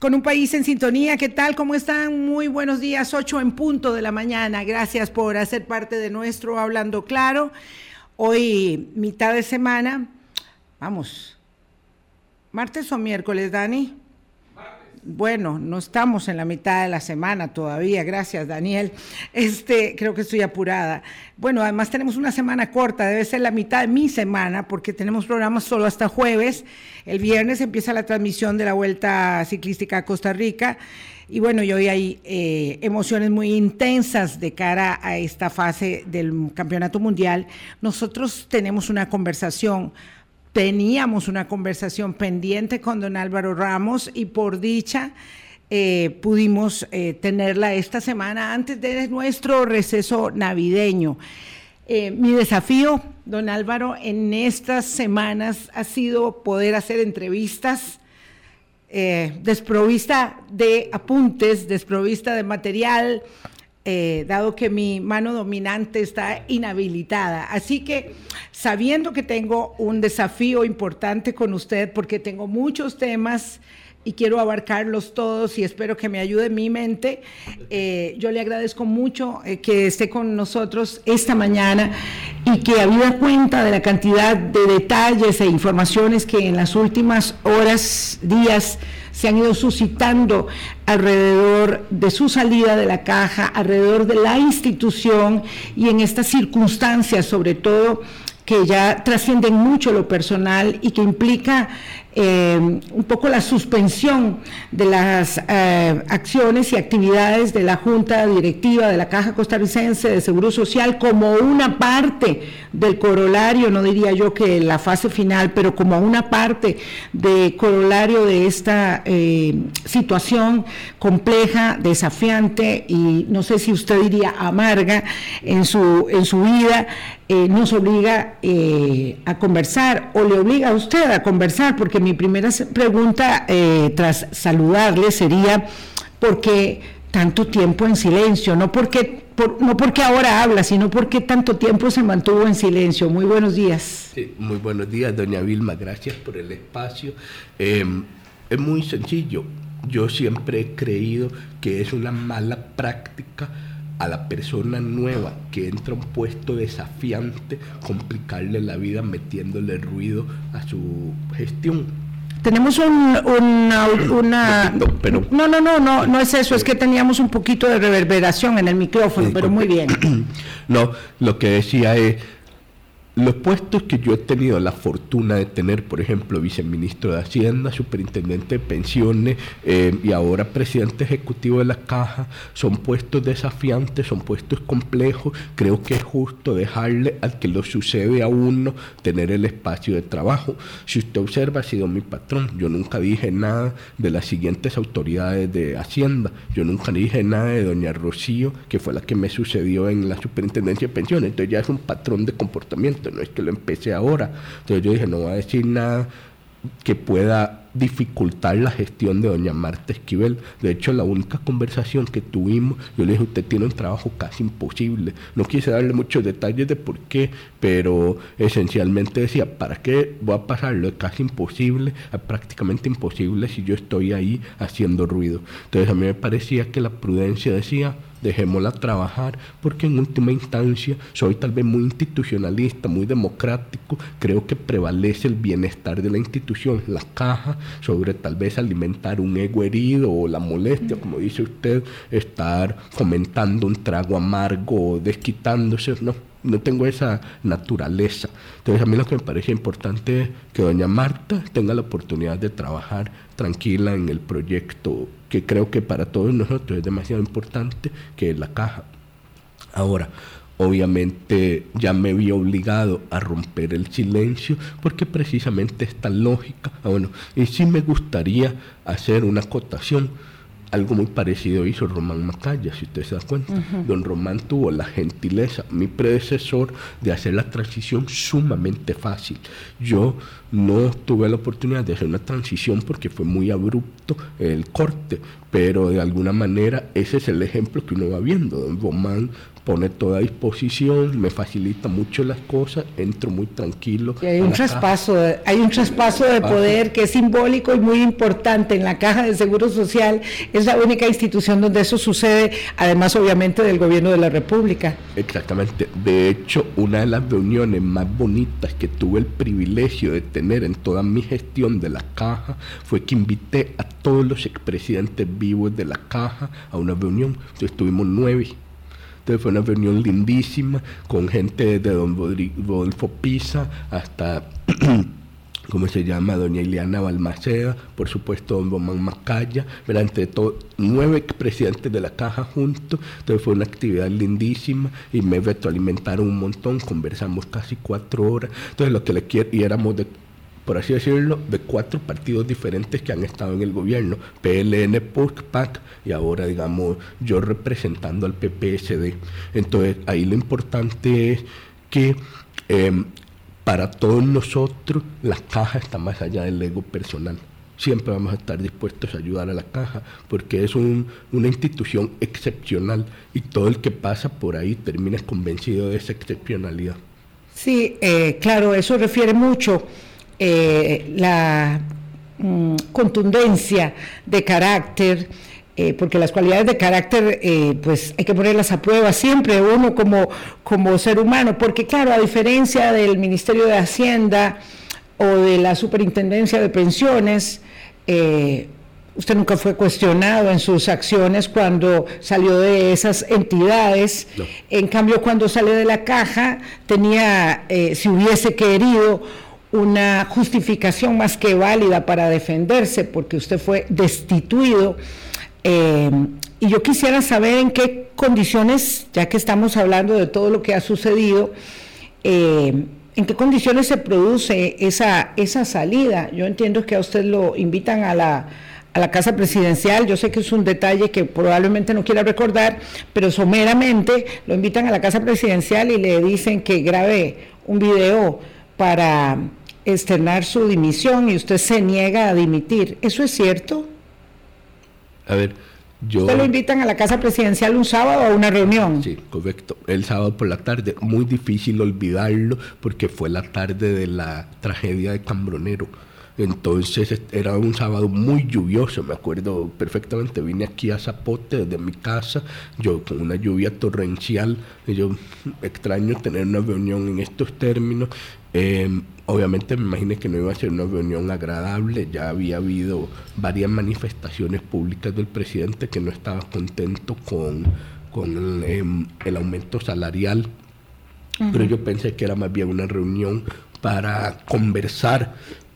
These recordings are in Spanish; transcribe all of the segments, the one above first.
con un país en sintonía. ¿Qué tal? ¿Cómo están? Muy buenos días, 8 en punto de la mañana. Gracias por hacer parte de nuestro Hablando Claro. Hoy, mitad de semana. Vamos. ¿Martes o miércoles, Dani? Bueno, no estamos en la mitad de la semana todavía, gracias Daniel. Este, creo que estoy apurada. Bueno, además tenemos una semana corta, debe ser la mitad de mi semana porque tenemos programas solo hasta jueves. El viernes empieza la transmisión de la Vuelta Ciclística a Costa Rica. Y bueno, hoy hay eh, emociones muy intensas de cara a esta fase del Campeonato Mundial. Nosotros tenemos una conversación teníamos una conversación pendiente con don Álvaro Ramos y por dicha eh, pudimos eh, tenerla esta semana antes de nuestro receso navideño. Eh, mi desafío, don Álvaro, en estas semanas ha sido poder hacer entrevistas desprovista de apuntes, desprovista de material, eh, dado que mi mano dominante está inhabilitada. Así que sabiendo que tengo un desafío importante con usted, porque tengo muchos temas y quiero abarcarlos todos y espero que me ayude mi mente. Eh, yo le agradezco mucho eh, que esté con nosotros esta mañana y que habida cuenta de la cantidad de detalles e informaciones que en las últimas horas, días, se han ido suscitando alrededor de su salida de la caja, alrededor de la institución y en estas circunstancias, sobre todo que ya trascienden mucho lo personal y que implica eh, un poco la suspensión de las eh, acciones y actividades de la Junta Directiva de la Caja Costarricense de Seguro Social como una parte del corolario, no diría yo que la fase final, pero como una parte de corolario de esta eh, situación compleja, desafiante y no sé si usted diría amarga en su, en su vida, nos obliga a conversar o le obliga a usted a conversar, porque mi primera pregunta, eh, tras saludarle, sería, ¿por qué tanto tiempo en silencio? No porque, no porque ahora habla, sino porque tanto tiempo se mantuvo en silencio. Muy buenos días. muy buenos días, doña Vilma, gracias por el espacio. Em, es muy sencillo. Yo siempre he creído que es una mala práctica a la persona nueva que entra a un puesto desafiante, complicarle la vida metiéndole ruido a su gestión. Tenemos un, una, una no, no, no, no, no es eso, es que teníamos un poquito de reverberación en el micrófono, pero muy bien. No, lo que decía es los puestos que yo he tenido la fortuna de tener, por ejemplo, viceministro de Hacienda, superintendente de pensiones eh, y ahora presidente ejecutivo de la Caja, son puestos desafiantes, son puestos complejos. Creo que es justo dejarle al que lo sucede a uno tener el espacio de trabajo. Si usted observa, ha sido mi patrón. Yo nunca dije nada de las siguientes autoridades de Hacienda. Yo nunca dije nada de doña Rocío, que fue la que me sucedió en la superintendencia de pensiones. Entonces ya es un patrón de comportamiento no es que lo empecé ahora. Entonces yo dije, no voy a decir nada que pueda dificultar la gestión de doña Marta Esquivel. De hecho, la única conversación que tuvimos, yo le dije, usted tiene un trabajo casi imposible. No quise darle muchos detalles de por qué, pero esencialmente decía, ¿para qué voy a pasar lo de casi imposible a prácticamente imposible si yo estoy ahí haciendo ruido? Entonces a mí me parecía que la prudencia decía, dejémosla trabajar, porque en última instancia soy tal vez muy institucionalista, muy democrático, creo que prevalece el bienestar de la institución, la caja, sobre tal vez alimentar un ego herido o la molestia, como dice usted, estar fomentando un trago amargo o desquitándose, no, no tengo esa naturaleza. Entonces a mí lo que me parece importante es que doña Marta tenga la oportunidad de trabajar tranquila en el proyecto que creo que para todos nosotros es demasiado importante, que es la caja. Ahora, obviamente ya me vi obligado a romper el silencio porque precisamente esta lógica, ah, bueno, y sí me gustaría hacer una acotación algo muy parecido hizo Román Macaya, si usted se da cuenta. Don Román tuvo la gentileza mi predecesor de hacer la transición sumamente fácil. Yo no tuve la oportunidad de hacer una transición porque fue muy abrupto el corte, pero de alguna manera ese es el ejemplo que uno va viendo. Don Román pone toda disposición, me facilita mucho las cosas, entro muy tranquilo. Y hay un traspaso, hay un traspaso de poder que es simbólico y muy importante en la Caja de Seguro Social. Es la única institución donde eso sucede, además obviamente del gobierno de la República. Exactamente. De hecho, una de las reuniones más bonitas que tuve el privilegio de tener en toda mi gestión de la Caja fue que invité a todos los expresidentes vivos de la Caja a una reunión. Entonces tuvimos nueve fue una reunión lindísima con gente de don Rodolfo Pisa hasta... ¿cómo se llama? Doña Ileana Balmaceda, por supuesto don Román Macaya, entre todos, nueve presidentes de la caja juntos, entonces fue una actividad lindísima y me retroalimentaron un montón, conversamos casi cuatro horas, entonces lo que le quiero, y éramos de por así decirlo, de cuatro partidos diferentes que han estado en el gobierno, PLN, PAC y ahora, digamos, yo representando al PPSD. Entonces, ahí lo importante es que em, para todos nosotros la caja está más allá del ego personal. Siempre vamos a estar dispuestos a ayudar a la caja porque es una institución excepcional y todo el que pasa por ahí termina convencido de esa excepcionalidad. Sí, eh, claro, eso refiere mucho eh, la mm, contundencia de carácter, eh, porque las cualidades de carácter, eh, pues hay que ponerlas a prueba siempre uno como, como ser humano, porque claro, a diferencia del Ministerio de Hacienda o de la Superintendencia de Pensiones, usted nunca fue cuestionado en sus acciones cuando salió de esas entidades. En cambio, cuando salió de la caja, tenía, si hubiese querido, una justificación más que válida para defenderse porque usted fue destituido. Eh, y yo quisiera saber en qué condiciones, ya que estamos hablando de todo lo que ha sucedido, eh, en qué condiciones se produce esa, esa salida. Yo entiendo que a usted lo invitan a la, a la Casa Presidencial. Yo sé que es un detalle que probablemente no quiera recordar, pero someramente lo invitan a la Casa Presidencial y le dicen que grabe un video para externar su dimisión y usted se niega a dimitir. ¿Eso es cierto? A ver, yo... ¿Usted lo invitan a la casa presidencial un sábado a una reunión? Sí, correcto. El sábado por la tarde. Muy difícil olvidarlo porque fue la tarde de la tragedia de Cambronero. Entonces era un sábado muy lluvioso, me acuerdo perfectamente. Vine aquí a Zapote desde mi casa, yo con una lluvia torrencial. yo extraño tener una reunión en estos términos. Em, obviamente me imaginé que no iba a ser una reunión agradable, ya había habido varias manifestaciones públicas del presidente que no estaba contento con, con em, el, aumento salarial, pero yo pensé que era más bien una reunión para conversar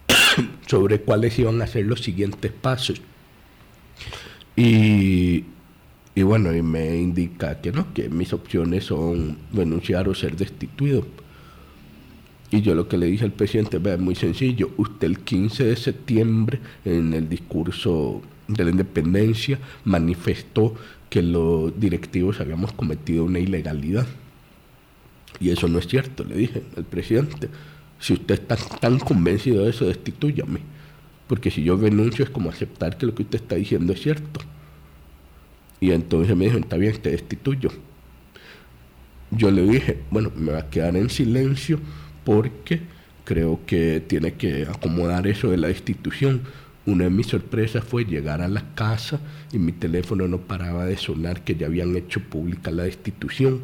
sobre cuáles iban a ser los siguientes pasos. Y, y bueno, y me indica que no, que mis opciones son renunciar o ser destituido. Y yo lo que le dije al presidente, vea, es muy sencillo, usted el 15 de septiembre en el discurso de la independencia manifestó que los directivos habíamos cometido una ilegalidad. Y eso no es cierto, le dije al presidente. Si usted está tan convencido de eso, destituyame. Porque si yo renuncio es como aceptar que lo que usted está diciendo es cierto. Y entonces me dijo, está bien, te destituyo. Yo le dije, bueno, me va a quedar en silencio porque creo que tiene que acomodar eso de la destitución. Una de mis sorpresas fue llegar a la casa y mi teléfono no paraba de sonar que ya habían hecho pública la destitución.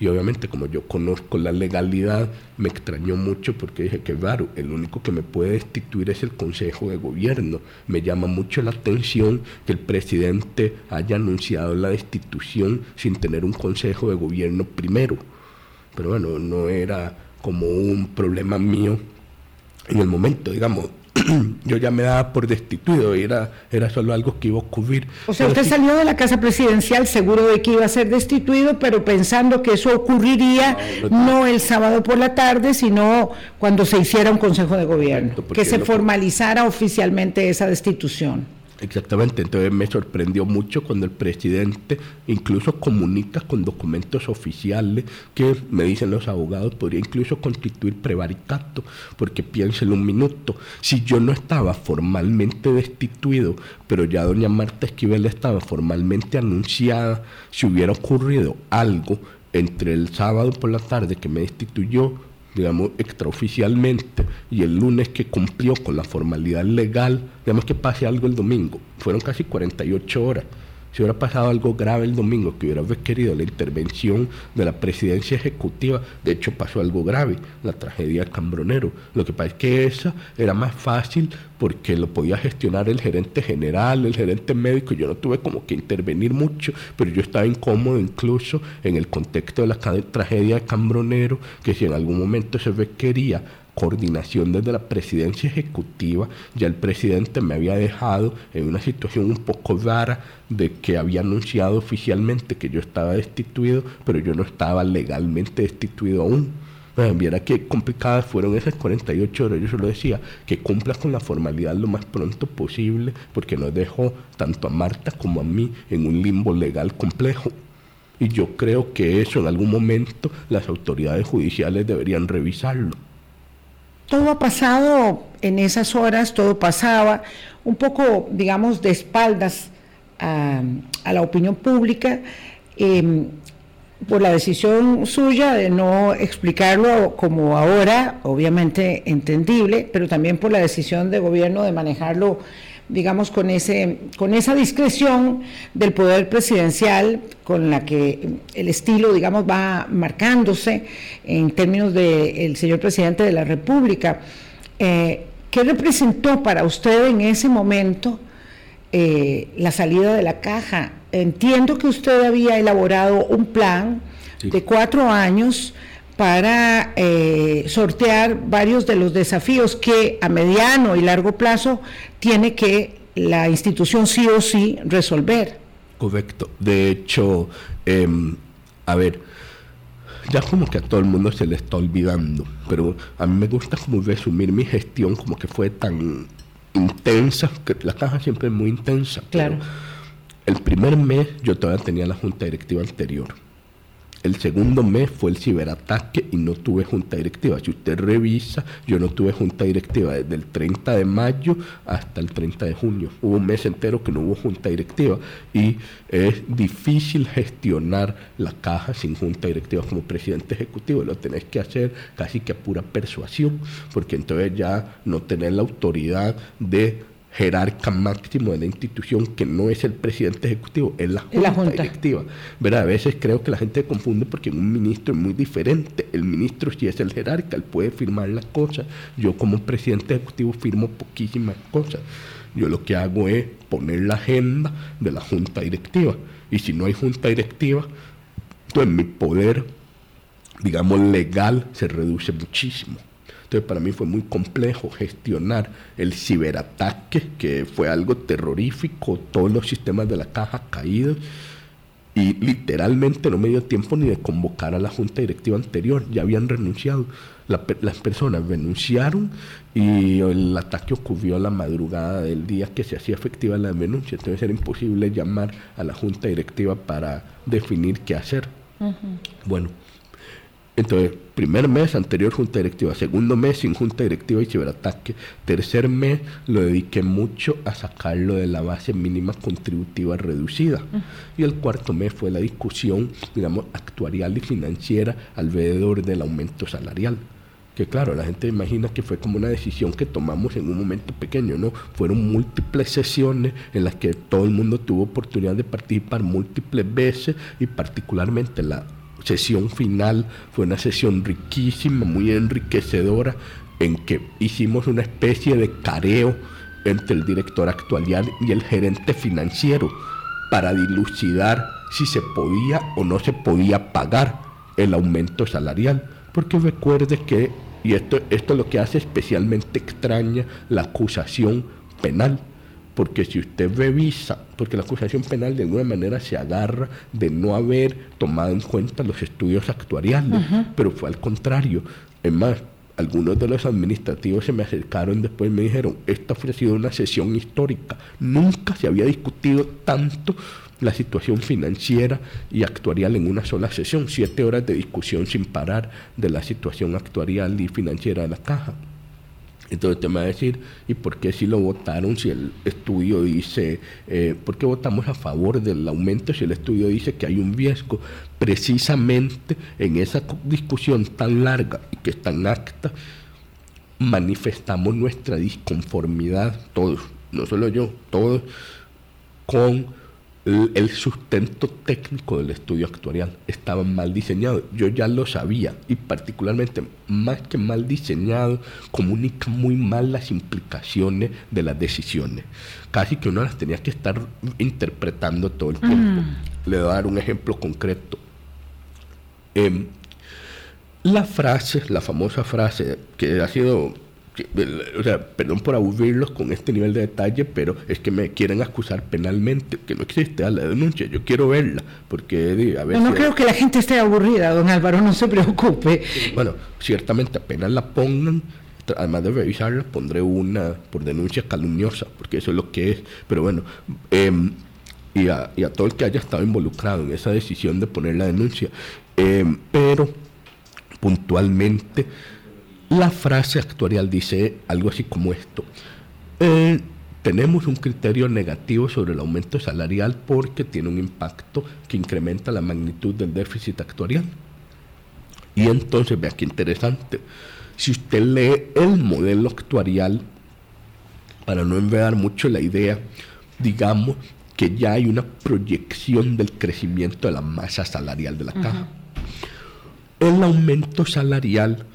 Y obviamente como yo conozco la legalidad, me extrañó mucho porque dije que claro, el único que me puede destituir es el Consejo de Gobierno. Me llama mucho la atención que el presidente haya anunciado la destitución sin tener un Consejo de Gobierno primero. Pero bueno, no era como un problema mío en el momento, digamos. yo ya me daba por destituido, era, era solo algo que iba a ocurrir. O sea, usted salió de la casa presidencial seguro de que iba a ser destituido, pero pensando que eso ocurriría no, el sábado por la tarde, sino cuando se hiciera un consejo de gobierno, que se formalizara oficialmente esa destitución. Exactamente, entonces me sorprendió mucho cuando el presidente incluso comunica con documentos oficiales que me dicen los abogados podría incluso constituir prevaricato, porque piénselo un minuto, si yo no estaba formalmente destituido, pero ya doña Marta Esquivel estaba formalmente anunciada, si hubiera ocurrido algo entre el sábado por la tarde que me destituyó digamos, extraoficialmente, y el lunes que cumplió con la formalidad legal, digamos que pase algo el domingo, fueron casi 48 horas. Si hubiera pasado algo grave el domingo, que hubiera querido la intervención de la presidencia ejecutiva, de hecho pasó algo grave, la tragedia de Cambronero. Lo que pasa es que esa era más fácil porque lo podía gestionar el gerente general, el gerente médico, yo no tuve como que intervenir mucho, pero yo estaba incómodo incluso en el contexto de la tragedia de Cambronero, que si en algún momento se requería coordinación desde la presidencia ejecutiva, ya el presidente me había dejado en una situación un poco rara de que había anunciado oficialmente que yo estaba destituido, pero yo no estaba legalmente destituido aún. viera qué complicadas fueron esas 48 horas, yo solo decía que cumpla con la formalidad lo más pronto posible, porque nos dejó tanto a Marta como a mí en un limbo legal complejo. Y yo creo que eso en algún momento las autoridades judiciales deberían revisarlo todo ha pasado en esas horas, todo pasaba un poco, digamos, de espaldas a, la opinión pública. Em, por la decisión suya de no explicarlo como ahora, obviamente entendible, pero también por la decisión de gobierno de manejarlo digamos, con, ese, con esa discreción del poder presidencial con la que el estilo, digamos, va marcándose en términos del señor presidente de la República. Eh, ¿Qué representó para usted en ese momento eh, la salida de la caja? Entiendo que usted había elaborado un plan de cuatro años para eh, sortear varios de los desafíos que a mediano y largo plazo tiene que la institución sí o sí resolver. Correcto. De hecho, em, a ver, ya como que a todo el mundo se le está olvidando, pero a mí me gusta como resumir mi gestión como que fue tan intensa, que la caja siempre es muy intensa. Claro. El primer mes yo todavía tenía la junta directiva anterior el segundo mes fue el ciberataque y no tuve junta directiva. Si usted revisa, yo no tuve junta directiva desde el 30 de mayo hasta el 30 de junio. Hubo un mes entero que no hubo junta directiva y es difícil gestionar la caja sin junta directiva como presidente ejecutivo. Lo tenés que hacer casi que a pura persuasión, porque entonces ya no tenés la autoridad de jerarca máximo de la institución que no es el presidente ejecutivo, es la junta, directiva. A veces creo que la gente confunde porque un ministro es muy diferente. El ministro sí es el jerarca, él puede firmar las cosas. Yo como presidente ejecutivo firmo poquísimas cosas. Yo lo que hago es poner la agenda de la junta directiva. Y si no hay junta directiva, entonces mi poder, digamos, legal se reduce muchísimo. Entonces para mí fue muy complejo gestionar el ciberataque, que fue algo terrorífico, todos los sistemas de la caja caídos. Y literalmente no me dio tiempo ni de convocar a la junta directiva anterior, ya habían renunciado. las personas renunciaron y el ataque ocurrió a la madrugada del día que se hacía efectiva la denuncia. Entonces era imposible llamar a la junta directiva para definir qué hacer. Bueno, entonces, primer mes anterior junta directiva, segundo mes sin junta directiva y ciberataque, tercer mes lo dediqué mucho a sacarlo de la base mínima contributiva reducida. Y el cuarto mes fue la discusión, digamos, actuarial y financiera alrededor del aumento salarial que claro, la gente imagina que fue como una decisión que tomamos en un momento pequeño, ¿no? Fueron múltiples sesiones en las que todo el mundo tuvo oportunidad de participar múltiples veces y particularmente la sesión final fue una sesión riquísima, muy enriquecedora, en que hicimos una especie de careo entre el director actual y el gerente financiero para dilucidar si se podía o no se podía pagar el aumento salarial. Porque recuerde que, y esto, esto es lo que hace especialmente extraña la acusación penal, porque si usted revisa, porque la acusación penal de alguna manera se agarra de no haber tomado en cuenta los estudios actuariales, pero fue al contrario. Es más, algunos de los administrativos se me acercaron después y me dijeron, esta ha sido una sesión histórica, nunca se había discutido tanto la situación financiera y actuarial en una sola sesión, siete horas de discusión sin parar de la situación actuarial y financiera de la caja. Entonces te va a decir, ¿y por qué si lo votaron si el estudio dice, eh, por qué votamos a favor del aumento si el estudio dice que hay un riesgo? Precisamente en esa discusión tan larga y que está en acta, manifestamos nuestra disconformidad, todos, no solo yo, todos, con el sustento técnico del estudio actuarial estaba mal diseñado. Yo ya lo sabía y particularmente más que mal diseñado comunica muy mal las implicaciones de las decisiones. Casi que uno las tenía que estar interpretando todo el tiempo. Le voy a dar un ejemplo concreto. Em, la frase, la famosa frase que ha sido o sea, perdón por aburrirlos con este nivel de detalle, pero es que me quieren acusar penalmente, que no existe a la denuncia, yo quiero verla, porque a veces... No, no creo que la gente esté aburrida, don Álvaro, no se preocupe. Bueno, ciertamente apenas la pongan, además de revisarla, pondré una por denuncia calumniosa, porque eso es lo que es, pero bueno, em, y, a, y, a, todo el que haya estado involucrado en esa decisión de poner la denuncia, em, pero puntualmente la frase actuarial dice algo así como esto. Eh, tenemos un criterio negativo sobre el aumento salarial porque tiene un impacto que incrementa la magnitud del déficit actuarial. Y entonces, vea qué interesante. Si usted lee el modelo actuarial, para no enredar mucho la idea, digamos que ya hay una proyección del crecimiento de la masa salarial de la caja. El aumento salarial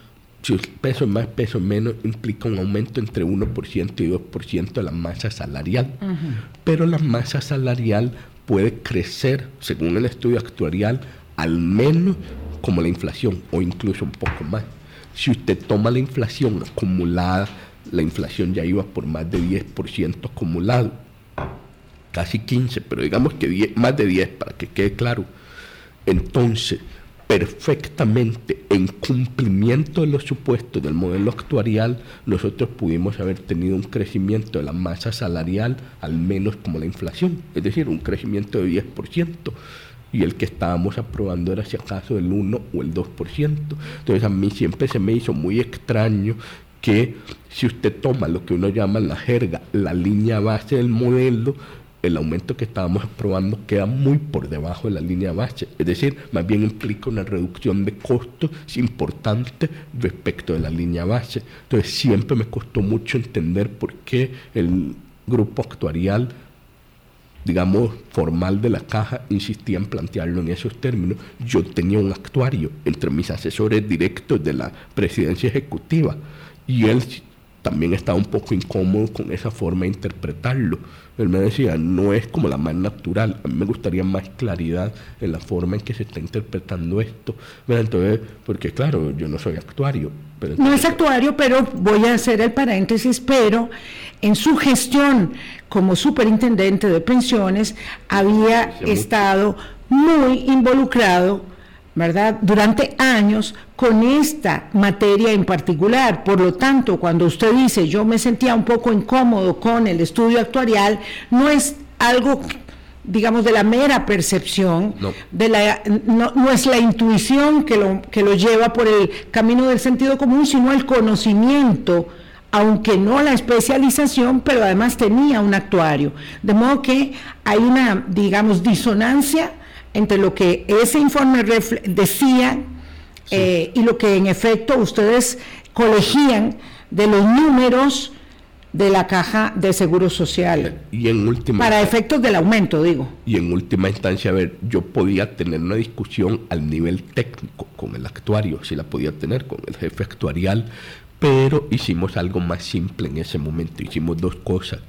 si peso más, peso menos, implica un aumento entre 1% y 2% de la masa salarial. Pero la masa salarial puede crecer, según el estudio actuarial, al menos como la inflación o incluso un poco más. Si usted toma la inflación acumulada, la inflación ya iba por más de 10% acumulado, casi 15, pero digamos que más de 10 para que quede claro. Entonces, perfectamente en cumplimiento de los supuestos del modelo actuarial, nosotros pudimos haber tenido un crecimiento de la masa salarial al menos como la inflación, es decir, un crecimiento de 10%, y el que estábamos aprobando era si acaso el 1 o el 2%. Entonces a mí siempre se me hizo muy extraño que si usted toma lo que uno llama la jerga, la línea base del modelo, el aumento que estábamos aprobando queda muy por debajo de la línea base, es decir, más bien implica una reducción de costos importante respecto de la línea base. Entonces siempre me costó mucho entender por qué el grupo actuarial digamos, formal de la caja insistía en plantearlo en esos términos. Yo tenía un actuario entre mis asesores directos de la presidencia ejecutiva y él también estaba un poco incómodo con esa forma de interpretarlo. Él me decía, no es como la más natural, a mí me gustaría más claridad en la forma en que se está interpretando esto. Entonces, porque claro, yo no soy actuario. no es actuario, pero voy a hacer el paréntesis, pero en su gestión como superintendente de pensiones había estado muy involucrado ¿verdad? Durante años con esta materia en particular. Por lo tanto, cuando usted dice yo me sentía un poco incómodo con el estudio actuarial, no es algo digamos de la mera percepción no. de la no, es la intuición que lo que lo lleva por el camino del sentido común sino el conocimiento aunque no la especialización, pero además tenía un actuario. De modo que hay una, digamos, disonancia entre lo que ese informe decía eh, y lo que en efecto ustedes colegían de los números de la caja de seguro social. Y en última para efectos del aumento, digo. Y en última instancia, a ver, yo podía tener una discusión al nivel técnico con el actuario, si la podía tener con el jefe actuarial, pero hicimos algo más simple en ese momento. Hicimos dos cosas.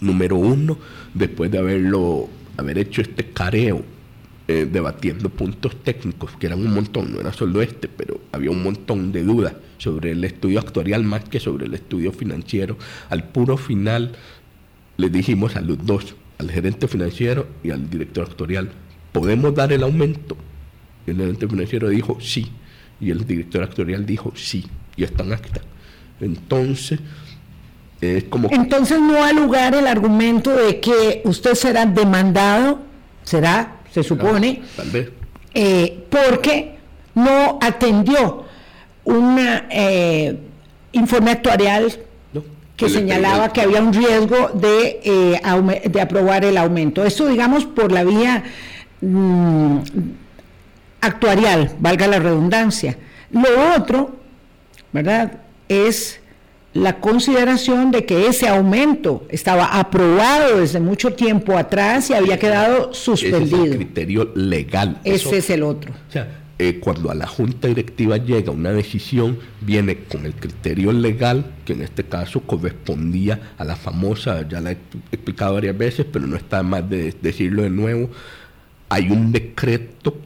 Número uno, después de haberlo, haber hecho este careo eh, debatiendo puntos técnicos, que eran un montón, no era solo este, pero había un montón de dudas sobre el estudio actuarial más que sobre el estudio financiero. Al puro final le dijimos a los dos, al gerente financiero y al director actuarial, ¿podemos dar el aumento? el gerente financiero dijo sí, y el director actuarial dijo sí. y están acta. Entonces, es como... Entonces no ha lugar el argumento de que usted será demandado, será, se supone, tal vez. Eh, porque no atendió un eh, informe actuarial que señalaba que había un riesgo de, eh, de aprobar el aumento. Esto, digamos, por la vía mm, actuarial, valga la redundancia. Lo otro, ¿verdad?, es la consideración de que ese aumento estaba aprobado desde mucho tiempo atrás y había quedado suspendido. Ese es el criterio legal. Ese es el otro. O sea, eh, cuando a la Junta Directiva llega una decisión, viene con el criterio legal, que en este caso correspondía a la famosa, ya la he explicado varias veces, pero no está más de decirlo de nuevo, hay un decreto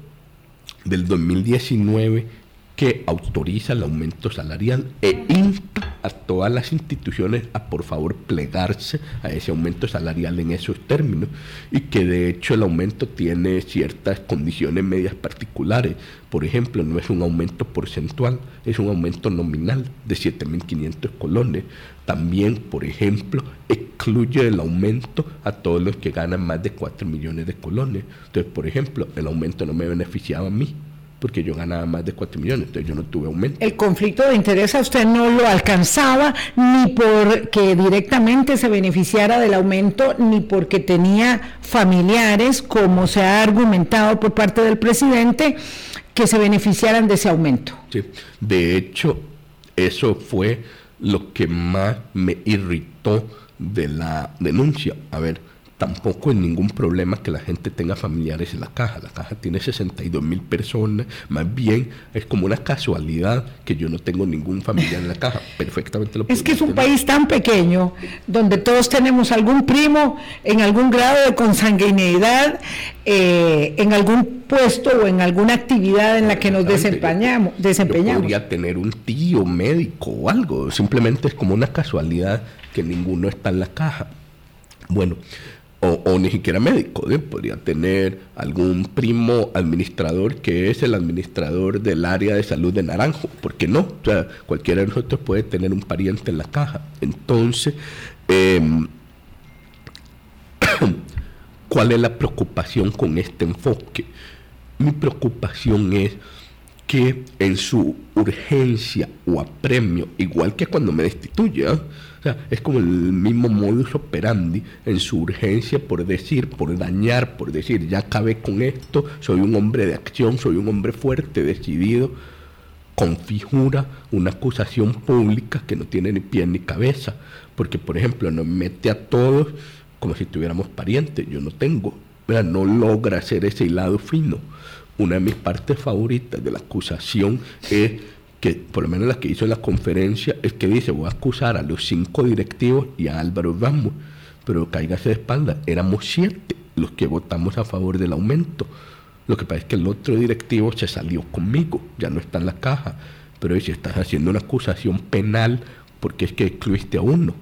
del 2019 que autoriza el aumento salarial e insta a todas las instituciones a por favor plegarse a ese aumento salarial en esos términos y que de hecho el aumento tiene ciertas condiciones medias particulares. Por ejemplo, no es un aumento porcentual, es un aumento nominal de 7.500 colones. También, por ejemplo, excluye el aumento a todos los que ganan más de 4 millones de colones. Entonces, por ejemplo, el aumento no me beneficiaba a mí, porque yo ganaba más de 4 millones, entonces yo no tuve aumento. El conflicto de interés a usted no lo alcanzaba ni porque directamente se beneficiara del aumento, ni porque tenía familiares, como se ha argumentado por parte del presidente, que se beneficiaran de ese aumento. Sí, de hecho, eso fue lo que más me irritó de la denuncia. A ver, tampoco es ningún problema que la gente tenga familiares en la caja. La caja tiene 62 mil personas, más bien es como una casualidad que yo no tengo ningún familiar en la caja. Perfectamente lo Es que es un país tan pequeño donde todos tenemos algún primo en algún grado de consanguineidad, eh, en algún puesto o en alguna actividad en la que nos desempeñamos. desempeñamos. podría tener un tío médico o algo, simplemente es como una casualidad que ninguno está en la caja. Bueno, o, ni siquiera médico, podría tener algún primo administrador que es el administrador del área de salud de Naranjo, ¿por qué no? O sea, cualquiera de nosotros puede tener un pariente en la caja. Entonces, em, ¿cuál es la preocupación con este enfoque? Mi preocupación es que en su urgencia o apremio, igual que cuando me destituya, o sea, es como el mismo modus operandi en su urgencia por decir, por dañar, por decir, ya acabé con esto, soy un hombre de acción, soy un hombre fuerte, decidido, configura una acusación pública que no tiene ni pie ni cabeza, porque por ejemplo nos mete a todos como si tuviéramos parientes, yo no tengo, no logra hacer ese hilado fino. Una de mis partes favoritas de la acusación es que por lo menos la que hizo en la conferencia, es que dice, voy a acusar a los cinco directivos y a Álvaro Ramos, pero cáigase de espalda, éramos siete los que votamos a favor del aumento. Lo que pasa es que el otro directivo se salió conmigo, ya no está en la caja, pero si estás haciendo una acusación penal, porque es que excluiste a uno.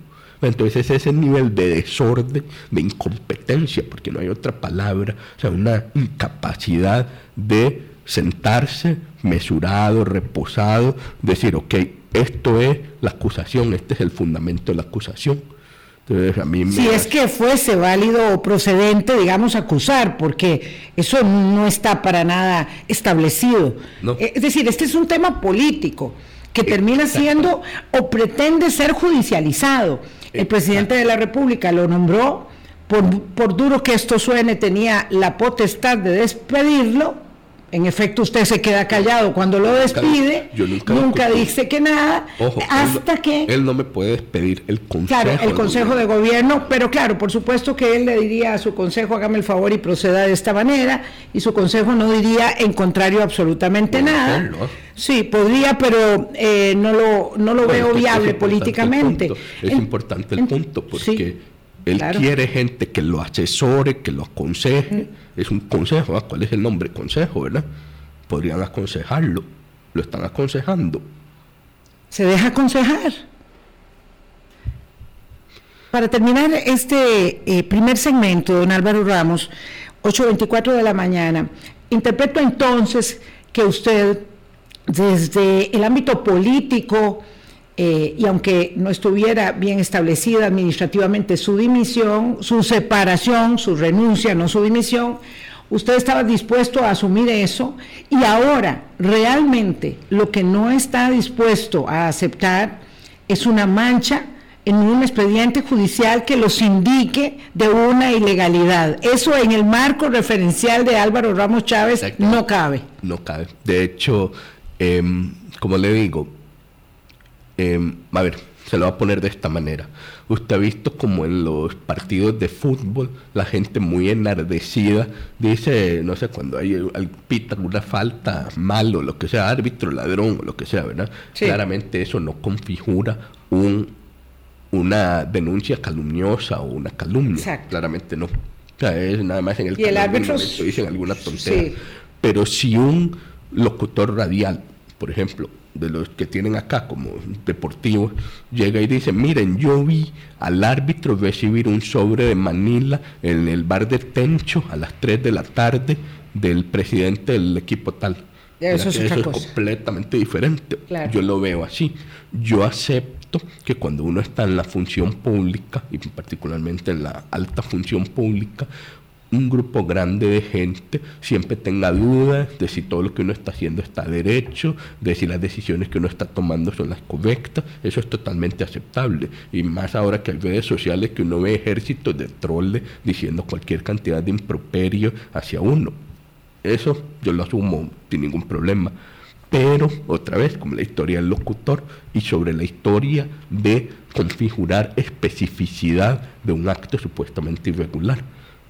Entonces ese es el nivel de desorden, de incompetencia, porque no hay otra palabra, o sea, una incapacidad de sentarse mesurado, reposado, decir, ok, esto es la acusación, este es el fundamento de la acusación. Entonces, a mí si es que fuese válido o procedente, digamos, acusar, porque eso no está para nada establecido. Eh, es decir, este es un tema político que termina siendo o pretende ser judicializado. El presidente de la República lo nombró, por, duro que esto suene, tenía la potestad de despedirlo en efecto, usted se queda callado cuando lo despide, nunca, dice que nada, hasta que... Él no me puede despedir el consejo. Claro, el consejo de gobierno, pero claro, por supuesto que él le diría a su consejo, hágame el favor y proceda de esta manera, y su consejo no diría en contrario absolutamente nada. Sí, podría, pero eh, no lo, no lo veo viable políticamente. Es importante el punto, porque él quiere gente que lo asesore, que lo aconseje es un consejo. ¿Cuál es el nombre? Consejo, ¿verdad? Podrían aconsejarlo. Lo están aconsejando. ¿Se deja aconsejar? Para terminar este eh, primer segmento, don Álvaro Ramos, 8.24 de la mañana, interpreto entonces que usted desde el ámbito político, eh, y aunque no estuviera bien establecida administrativamente su dimisión, su separación, su renuncia, no su dimisión, usted estaba dispuesto a asumir eso y ahora realmente lo que no está dispuesto a aceptar es una mancha en un expediente judicial que los indique de una ilegalidad. Eso en el marco referencial de Álvaro Ramos Chávez no cabe. No cabe. De hecho, em, como le digo, Em, a ver, se lo va a poner de esta manera. Usted ha visto como en los partidos de fútbol la gente muy enardecida dice, no sé, cuando hay pita una falta mal o lo que sea, árbitro, ladrón o lo que sea, ¿verdad? Claramente eso no configura un, una denuncia calumniosa o una calumnia. Claramente no. O sea, es nada más en el, ¿Y el árbitro dicen alguna tontería. Pero si un locutor radial, por ejemplo, de los que tienen acá como deportivos, llega y dice, miren, yo vi al árbitro recibir un sobre de Manila en el bar de Tencho a las 3 de la tarde del presidente del equipo tal. Eso, es, completamente diferente. Yo lo veo así. Yo acepto que cuando uno está en la función pública, y particularmente en la alta función pública, un grupo grande de gente siempre tenga dudas de si todo lo que uno está haciendo está derecho, de si las decisiones que uno está tomando son las correctas, eso es totalmente aceptable. Y más ahora que hay redes sociales que uno ve ejércitos de troles diciendo cualquier cantidad de improperio hacia uno. Eso yo lo asumo sin ningún problema. Pero, otra vez, como la historia del locutor y sobre la historia de configurar especificidad de un acto supuestamente irregular.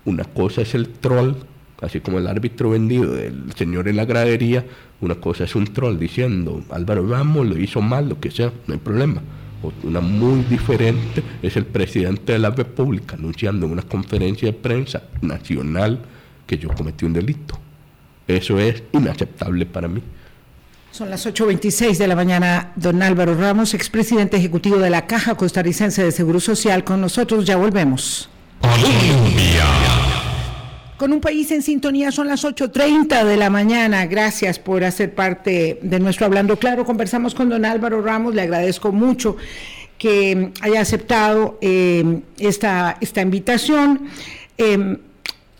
Una cosa es el troll, así como el árbitro vendido del señor en la gradería, una cosa es un troll diciendo Álvaro Ramos lo hizo mal, lo que sea, no hay problema. Una muy diferente es el presidente de la República anunciando en una conferencia de prensa nacional que yo cometí un delito. Eso es inaceptable para mí. Son las 8.26 de la mañana. Don Álvaro Ramos, expresidente ejecutivo de la Caja Costarricense de Seguro Social, con nosotros. Ya volvemos. Con un país en sintonía son las 8.30 de la mañana. Gracias por hacer parte de nuestro Hablando Claro. Conversamos con don Álvaro Ramos. Le agradezco mucho que haya aceptado eh, esta, esta invitación. Em,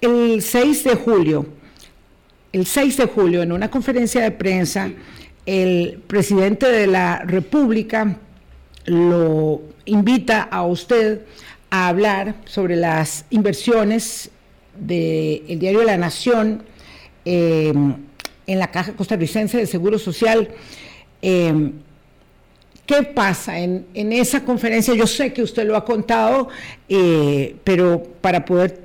el 6 de julio, el 6 de julio, en una conferencia de prensa, el presidente de la República lo invita a usted a hablar sobre las inversiones del diario La Nación eh, en la Caja Costarricense de Seguro Social. Eh, ¿Qué pasa en, esa conferencia? Yo sé que usted lo ha contado, eh, pero para poder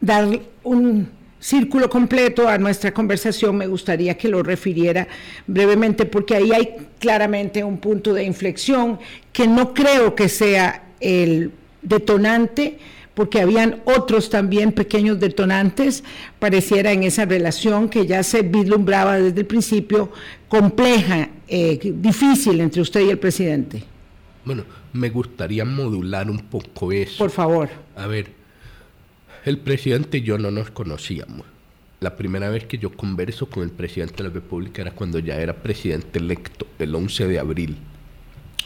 dar un círculo completo a nuestra conversación, me gustaría que lo refiriera brevemente, porque ahí hay claramente un punto de inflexión que no creo que sea el detonante, porque habían otros también pequeños detonantes, pareciera en esa relación que ya se vislumbraba desde el principio compleja, eh, difícil entre usted y el presidente. Bueno, me gustaría modular un poco eso. Por favor. A ver, el presidente y yo no nos conocíamos. La primera vez que yo converso con el presidente de la República era cuando ya era presidente electo, el 11 de abril.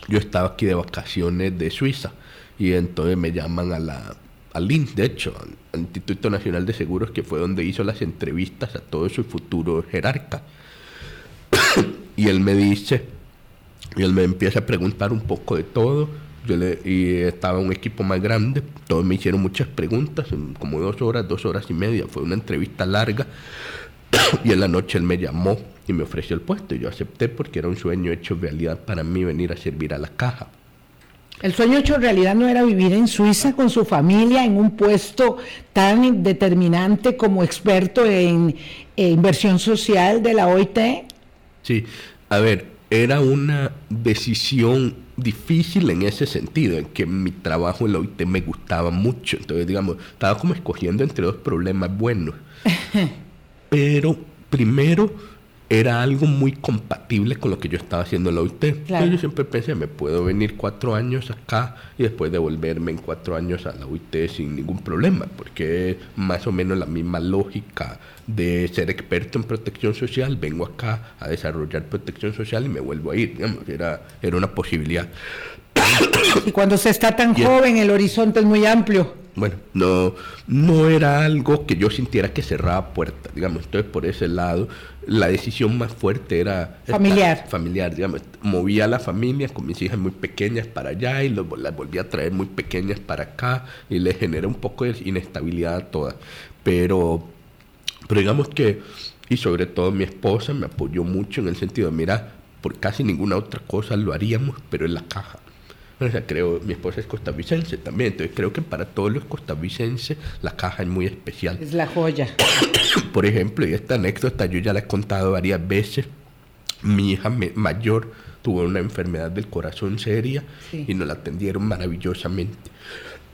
Yo estaba aquí de vacaciones de Suiza y entonces me llaman a la, al INS, de hecho, al Instituto Nacional de Seguros, que fue donde hizo las entrevistas a todo su futuro jerarca. y él me dice, y él me empieza a preguntar un poco de todo. Yo le, y estaba un equipo más grande, todos me hicieron muchas preguntas, como dos horas, dos horas y media. Fue una entrevista larga. y en la noche él me llamó y me ofreció el puesto. Y yo acepté porque era un sueño hecho realidad para mí venir a servir a la caja. El sueño hecho realidad no era vivir en Suiza con su familia en un puesto tan determinante como experto en inversión social de la OIT. Sí, a ver, era una decisión difícil en ese sentido, en que mi trabajo en la OIT me gustaba mucho. Entonces, digamos, estaba como escogiendo entre dos problemas buenos. Pero primero era algo muy compatible con lo que yo estaba haciendo en la UIT. Yo siempre pensé, me puedo venir cuatro años acá y después devolverme en cuatro años a la UIT sin ningún problema, porque es más o menos la misma lógica de ser experto en protección social, vengo acá a desarrollar protección social y me vuelvo a ir. era, era una posibilidad. Y cuando se está tan joven, el horizonte es muy amplio bueno, no, no era algo que yo sintiera que cerraba puertas, digamos. Entonces, por ese lado, la decisión más fuerte era... Familiar. familiar, digamos. Movía a la familia con mis hijas muy pequeñas para allá y las volví a traer muy pequeñas para acá y le generé un poco de inestabilidad a todas. Pero, pero digamos que, y sobre todo mi esposa me apoyó mucho en el sentido de, mira, por casi ninguna otra cosa lo haríamos, pero en la caja creo, mi esposa es costarricense también, entonces creo que para todos los costarricenses la caja es muy especial. Es la joya. Por ejemplo, y esta anécdota yo ya la he contado varias veces, mi hija mayor tuvo una enfermedad del corazón seria y nos la atendieron maravillosamente.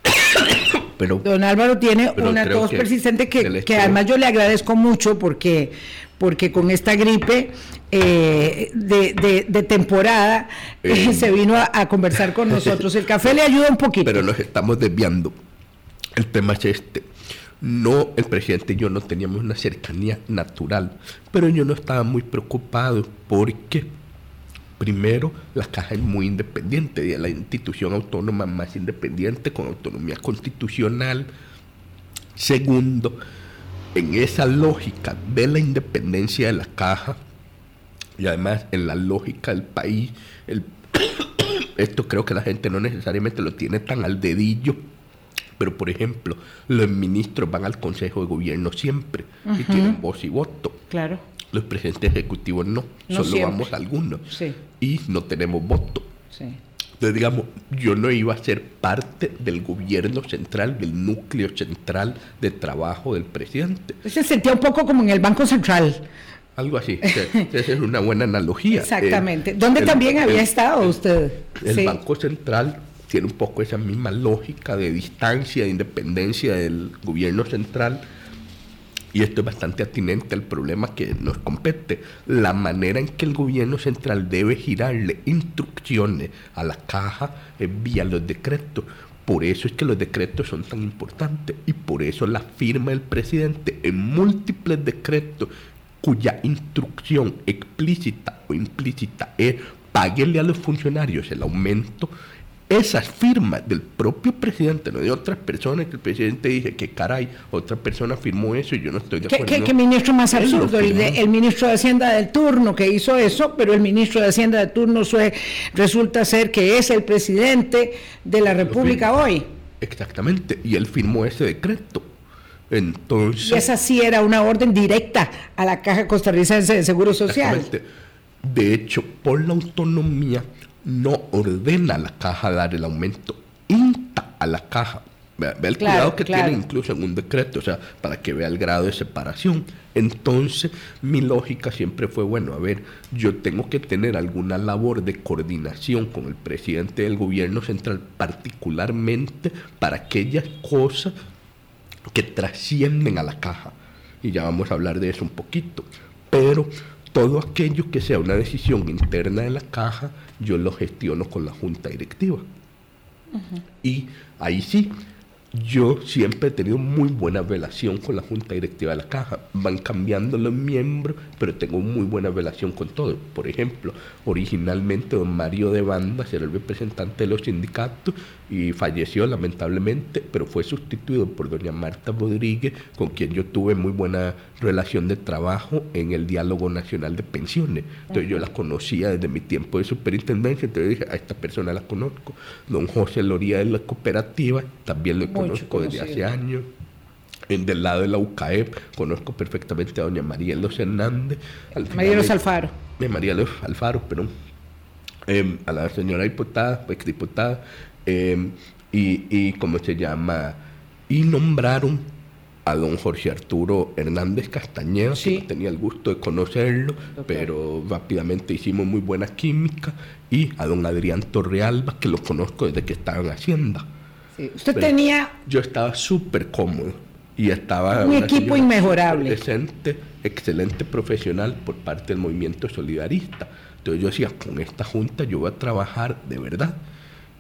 Pero, Don Álvaro tiene una tos persistente que, que además yo le agradezco mucho porque porque con esta gripe eh, de, temporada eh, se vino a, conversar con nosotros. El café le ayuda un poquito. Pero nos estamos desviando. El tema es este. No, el presidente y yo no teníamos una cercanía natural, pero yo no estaba muy preocupado porque, primero, la caja es muy independiente, es la institución autónoma más independiente con autonomía constitucional. Segundo, en esa lógica de la independencia de la caja y además en la lógica del país, esto creo que la gente no necesariamente lo tiene tan al dedillo, pero por ejemplo, los ministros van al Consejo de Gobierno siempre y tienen voz y voto. Claro. Los presidentes ejecutivos no, solo vamos algunos y no tenemos voto. Sí. Entonces, digamos, yo no iba a ser parte del gobierno central, del núcleo central de trabajo del presidente. Se sentía un poco como en el Banco Central. Algo así. Esa es una buena analogía. Exactamente. ¿Dónde también había estado usted? El Banco Central tiene un poco esa misma lógica de distancia, de independencia del gobierno central y esto es bastante atinente al problema que nos compete, la manera en que el gobierno central debe girarle instrucciones a la caja es vía los decretos. Por eso es que los decretos son tan importantes y por eso la firma del presidente en múltiples decretos cuya instrucción explícita o implícita es paguele a los funcionarios el aumento esas firmas del propio presidente, no de otras personas, que el presidente dije que caray, otra persona firmó eso y yo no estoy de acuerdo. ¿Qué, ministro más absurdo? El, ministro de Hacienda del turno que hizo eso, pero el ministro de Hacienda del turno resulta ser que es el presidente de la República hoy. Exactamente, y él firmó ese decreto. Entonces, y esa sí era una orden directa a la Caja Costarricense de Seguro Social. De hecho, por la autonomía no ordena a la caja dar el aumento, insta a la caja. Ve, el cuidado que tiene incluso en un decreto, o sea, para que vea el grado de separación. Entonces, mi lógica siempre fue, bueno, a ver, yo tengo que tener alguna labor de coordinación con el presidente del gobierno central, particularmente para aquellas cosas que trascienden a la caja. Y ya vamos a hablar de eso un poquito. Pero todo aquello que sea una decisión interna de la caja, yo lo gestiono con la junta directiva. Y ahí sí, yo siempre he tenido muy buena relación con la junta directiva de la caja. Van cambiando los miembros, pero tengo muy buena relación con todos. Por ejemplo, originalmente don Mario de Banda era el representante de los sindicatos y falleció lamentablemente, pero fue sustituido por doña Marta Rodríguez, con quien yo tuve muy buena relación de trabajo en el diálogo nacional de pensiones. Entonces yo la conocía desde mi tiempo de superintendencia, entonces dije, a esta persona la conozco. Don José Loría de la cooperativa, también lo conozco desde hace años. En, del lado de la UCAEP conozco perfectamente a doña María Los Hernández. María Los Alfaro. De María Los Alfaro, perdón. Em, a la señora diputada, exdiputada, eh, y, y, ¿cómo se llama? Y nombraron a don Jorge Arturo Hernández Castañeda, que no tenía el gusto de conocerlo, pero rápidamente hicimos muy buena química, y a don Adrián Torrealba, que lo conozco desde que estaba en Hacienda. Usted tenía... Yo estaba súper cómodo y estaba un equipo inmejorable. Decente, excelente profesional por parte del movimiento solidarista. Entonces yo decía, con esta junta yo voy a trabajar de verdad.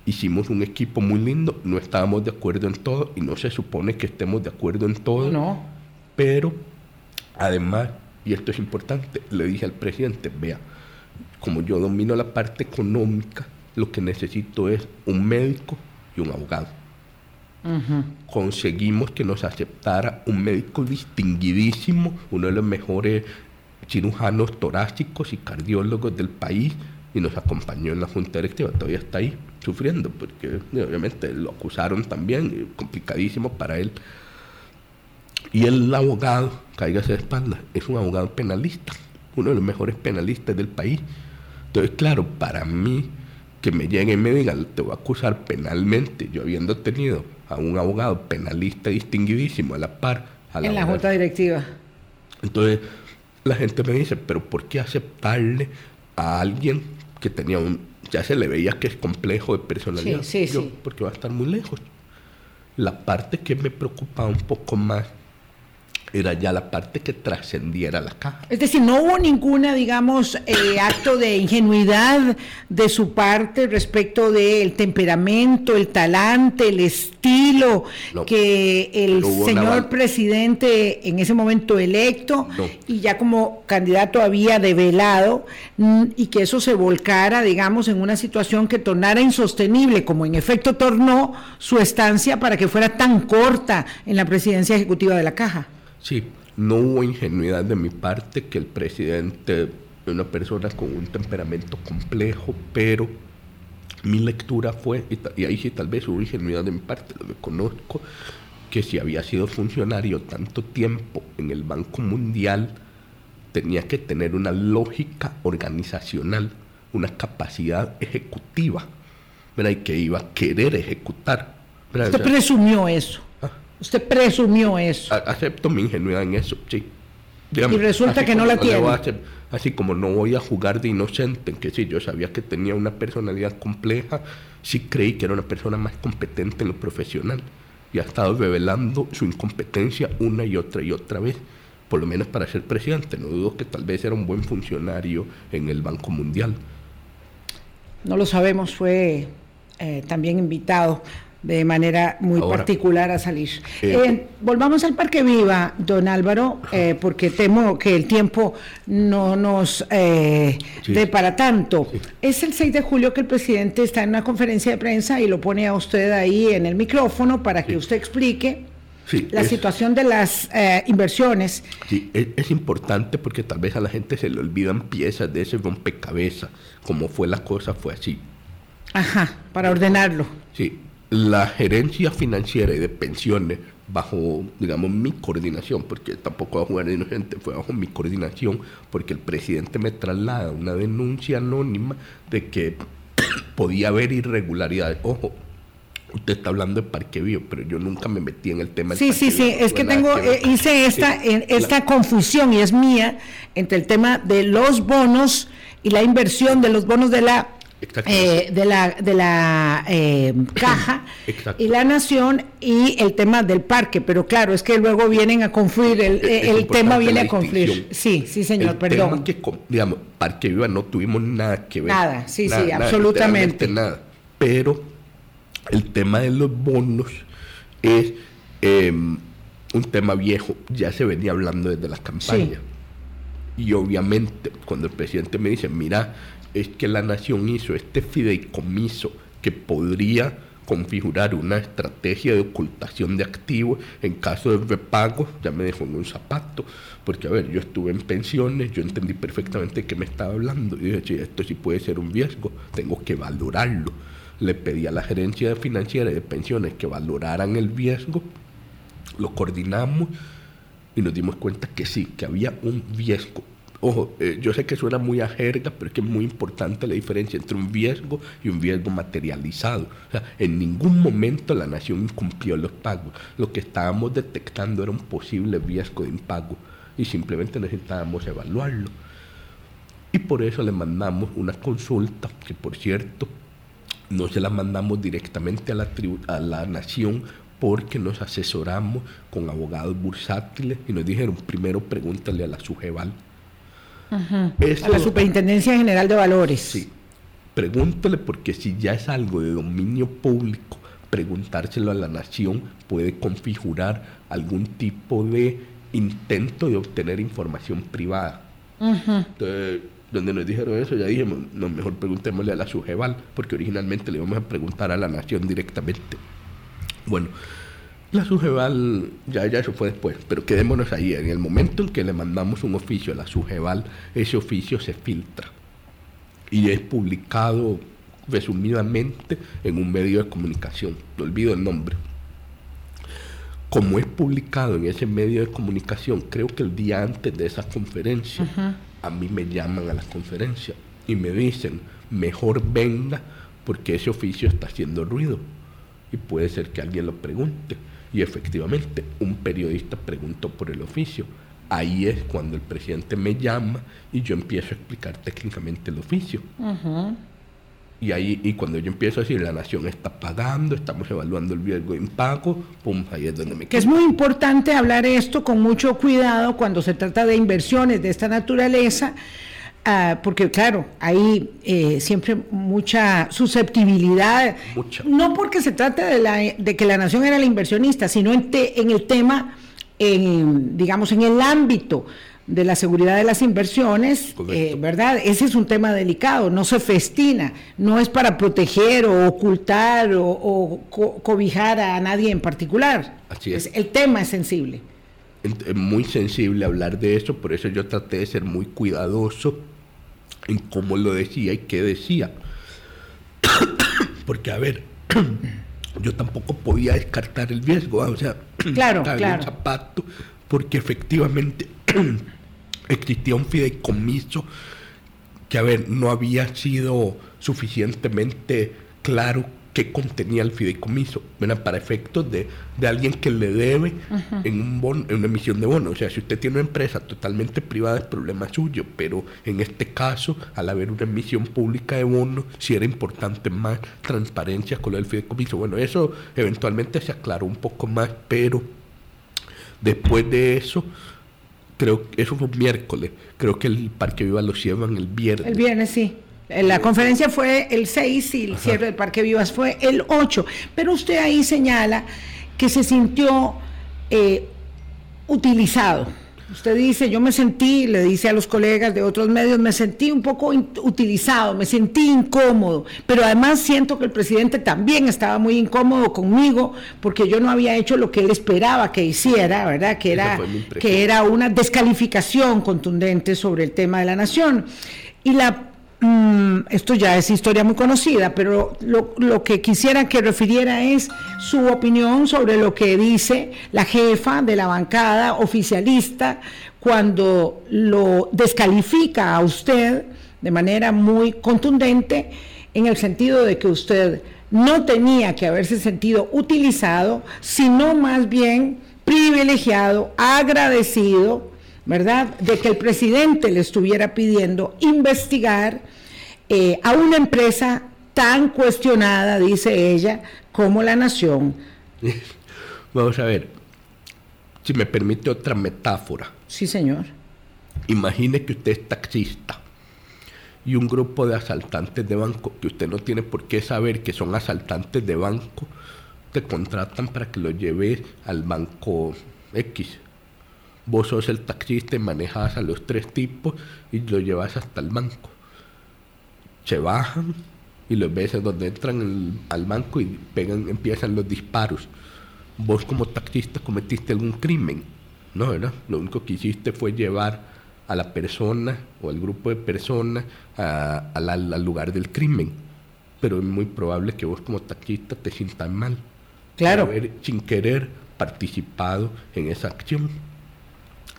Hicimos un equipo muy lindo, no estábamos de acuerdo en todo y no se supone que estemos de acuerdo en todo. No. Pero además, y esto es importante, le dije al presidente, vea, como yo domino la parte económica, lo que necesito es un médico y un abogado conseguimos que nos aceptara un médico distinguidísimo, uno de los mejores cirujanos torácicos y cardiólogos del país, y nos acompañó en la junta directiva. Todavía está ahí sufriendo, porque obviamente lo acusaron también, complicadísimo para él. Y el abogado, cáigase de espalda, es un abogado penalista, uno de los mejores penalistas del país. Entonces, claro, para mí, que me lleguen y me digan, te voy a acusar penalmente, yo habiendo tenido a un abogado penalista distinguidísimo a la par. en la junta directiva. Entonces, la gente me dice, pero ¿por qué aceptarle a alguien que tenía un, ya se le veía que es complejo de personalidad? Sí, sí, Porque va a estar muy lejos. La parte que me preocupaba un poco más era ya la parte que trascendiera la caja. Es decir, no hubo ninguna, digamos, eh, acto de ingenuidad de su parte respecto del temperamento, el talante, el estilo que el señor presidente en ese momento electo y ya como candidato había develado mm, y que eso se volcara, digamos, en una situación que tornara insostenible, como en efecto tornó su estancia para que fuera tan corta en la presidencia ejecutiva de la caja. Sí, no hubo ingenuidad de mi parte que el presidente es una persona con un temperamento complejo, pero mi lectura fue, y, ahí sí tal vez hubo ingenuidad de mi parte, lo reconozco, que si había sido funcionario tanto tiempo en el Banco Mundial, tenía que tener una lógica organizacional, una capacidad ejecutiva, ¿verdad? y que iba a querer ejecutar. Usted presumió eso. Usted presumió eso. acepto mi ingenuidad en eso, sí. y resulta que no la tiene. así como no voy a jugar de inocente, en que sí, yo sabía que tenía una personalidad compleja, sí creí que era una persona más competente en lo profesional y ha estado revelando su incompetencia una y otra y otra vez, por lo menos para ser presidente. No dudo que tal vez era un buen funcionario en el Banco Mundial. No lo sabemos, fue eh, también invitado de manera muy particular a salir. Eh, eh, volvamos al Parque Viva, don Álvaro, eh, porque temo que el tiempo no nos dé para tanto. Es el 6 de julio que el presidente está en una conferencia de prensa y lo pone a usted ahí en el micrófono para que usted explique. la situación de las inversiones. Sí, es, es, importante porque tal vez a la gente se le olvidan piezas de ese rompecabezas, como fue la cosa, fue así. Ajá, para ordenarlo. Sí, la gerencia financiera y de pensiones bajo, digamos, mi coordinación, porque tampoco va a jugar de inocente, fue bajo mi coordinación, porque el presidente me traslada una denuncia anónima de que podía haber irregularidades. Ojo, usted está hablando de Parque Bio, pero yo nunca me metí en el tema. Sí, sí, sí, es que tengo, eh, hice esta, esta confusión y es mía entre el tema de los bonos y la inversión de los bonos de la eh, de la, de la eh, caja y la nación y el tema del parque, pero claro, es que luego vienen a confluir, el, el tema viene a confluir. Sí, sí, señor, perdón. que, digamos, Parque Viva no tuvimos nada que ver. Nada, sí, sí, absolutamente. Nada. Pero el tema de los bonos es em, un tema viejo, ya se venía hablando desde las campañas. Y obviamente, cuando el presidente me dice, mira, es que la nación hizo este fideicomiso que podría configurar una estrategia de ocultación de activos en caso de repago, ya me dejó en un zapato, porque a ver, yo estuve en pensiones, yo entendí perfectamente de qué me estaba hablando, y dije, esto sí puede ser un riesgo, tengo que valorarlo. Le pedí a la gerencia financiera de pensiones que valoraran el riesgo, lo coordinamos y nos dimos cuenta que sí, que había un riesgo Ojo, eh, yo sé que suena muy a jerga, pero es que es muy importante la diferencia entre un riesgo y un riesgo materializado. O sea, en ningún momento la nación incumplió los pagos. Lo que estábamos detectando era un posible riesgo de impago y simplemente necesitábamos evaluarlo. Y por eso le mandamos una consulta, que por cierto, no se la mandamos directamente a la, a la nación porque nos asesoramos con abogados bursátiles y nos dijeron, primero pregúntale a la A la Superintendencia General de Valores. Sí, pregúntale porque si ya es algo de dominio público, preguntárselo a la nación puede configurar algún tipo de intento de obtener información privada. Entonces, donde nos dijeron eso, ya dijimos, no, mejor preguntémosle a la SUGEVAL, porque originalmente le íbamos a preguntar a la nación directamente. Bueno, la SUGEVAL, ya, ya eso fue después, pero quedémonos ahí. En el momento en que le mandamos un oficio a la SUGEVAL, ese oficio se filtra y es publicado resumidamente en un medio de comunicación. No olvido el nombre. Como es publicado en ese medio de comunicación, creo que el día antes de esa conferencia, a mí me llaman a la conferencia y me dicen, mejor venga porque ese oficio está haciendo ruido y puede ser que alguien lo pregunte. Y efectivamente, un periodista preguntó por el oficio. Ahí es cuando el presidente me llama y yo empiezo a explicar técnicamente el oficio. Y ahí, y cuando yo empiezo a decir, la nación está pagando, estamos evaluando el riesgo de impago, pum, ahí es donde me Que es muy importante hablar esto con mucho cuidado cuando se trata de inversiones de esta naturaleza, Ah, porque claro, hay eh, siempre mucha susceptibilidad, no porque se trate de, de, que la nación era la inversionista, sino en, en el tema, en, digamos, en el ámbito de la seguridad de las inversiones, eh, ¿verdad? Ese es un tema delicado, no se festina, no es para proteger o ocultar o, cobijar a nadie en particular. Así es. El tema es sensible. Es muy sensible hablar de eso, por eso yo traté de ser muy cuidadoso en cómo lo decía y qué decía. Porque, a ver, yo tampoco podía descartar el riesgo, o sea, claro, claro. zapato, porque efectivamente existía un fideicomiso que, a ver, no había sido suficientemente claro qué contenía el fideicomiso, para efectos de, alguien que le debe en, un en una emisión de bono. O sea, si usted tiene una empresa totalmente privada es problema suyo, pero en este caso, al haber una emisión pública de bonos, sí era importante más transparencia con lo del fideicomiso. Bueno, eso eventualmente se aclaró un poco más, pero después de eso, creo que eso fue miércoles, creo que el Parque Viva lo llevan el viernes. El viernes, sí. La conferencia fue el 6 y el cierre del Parque Vivas fue el 8. Pero usted ahí señala que se sintió eh, utilizado. Usted dice, yo me sentí, le dice a los colegas de otros medios, me sentí un poco utilizado, me sentí incómodo, pero además siento que el presidente también estaba muy incómodo conmigo porque yo no había hecho lo que él esperaba que hiciera, ¿verdad? Que era, que era una descalificación contundente sobre el tema de la nación. Y la Mm, esto ya es historia muy conocida, pero lo, que quisiera que refiriera es su opinión sobre lo que dice la jefa de la bancada oficialista cuando lo descalifica a usted de manera muy contundente en el sentido de que usted no tenía que haberse sentido utilizado, sino más bien privilegiado, agradecido, ¿verdad?, de que el presidente le estuviera pidiendo investigar eh, a una empresa tan cuestionada, dice ella, como la nación. Vamos a ver, si me permite otra metáfora. Sí, señor. Imagine que usted es taxista y un grupo de asaltantes de banco, que usted no tiene por qué saber que son asaltantes de banco, te contratan para que lo lleves al banco X Vos sos el taxista y manejas a los tres tipos y lo llevas hasta el banco. Se bajan y los ves donde entran al banco y pegan, empiezan los disparos. Vos como taxista cometiste algún crimen, ¿no? ¿verdad? Lo único que hiciste fue llevar a la persona o al grupo de personas al lugar del crimen. Pero es muy probable que vos como taxista te sientas mal. Claro. Haber, sin querer participado en esa acción.